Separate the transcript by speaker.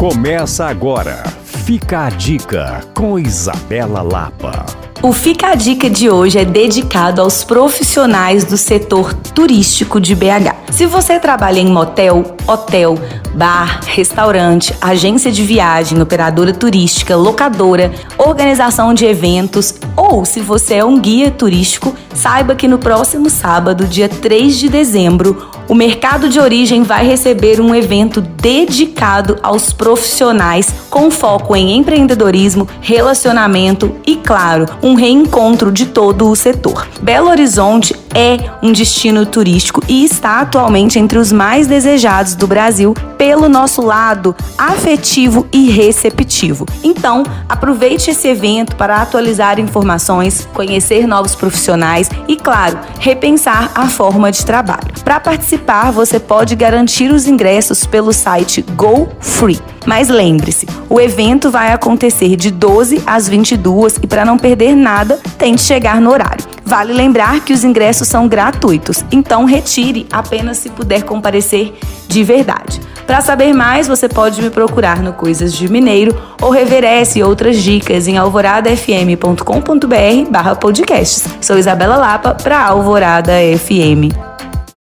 Speaker 1: Começa agora. Fica a dica com Isabela Lapa.
Speaker 2: O Fica a Dica de hoje é dedicado aos profissionais do setor turístico de BH. Se você trabalha em motel, hotel, bar, restaurante, agência de viagem, operadora turística, locadora, organização de eventos ou se você é um guia turístico, saiba que no próximo sábado, dia 3 de dezembro, o Mercado de Origem vai receber um evento dedicado aos profissionais com foco em empreendedorismo, relacionamento e, claro, um reencontro de todo o setor. Belo Horizonte é um destino turístico e está atualmente entre os mais desejados do Brasil pelo nosso lado afetivo e receptivo. Então, aproveite esse evento para atualizar informações, conhecer novos profissionais e, claro, repensar a forma de trabalho. Para participar, você pode garantir os ingressos pelo site Go Free. Mas lembre-se, o evento vai acontecer de 12 às 22 e para não perder nada, tente chegar no horário. Vale lembrar que os ingressos são gratuitos, então retire apenas se puder comparecer de verdade. Para saber mais, você pode me procurar no Coisas de Mineiro ou reverece outras dicas em alvoradafm.com.br barra podcasts. Sou Isabela Lapa para Alvorada FM.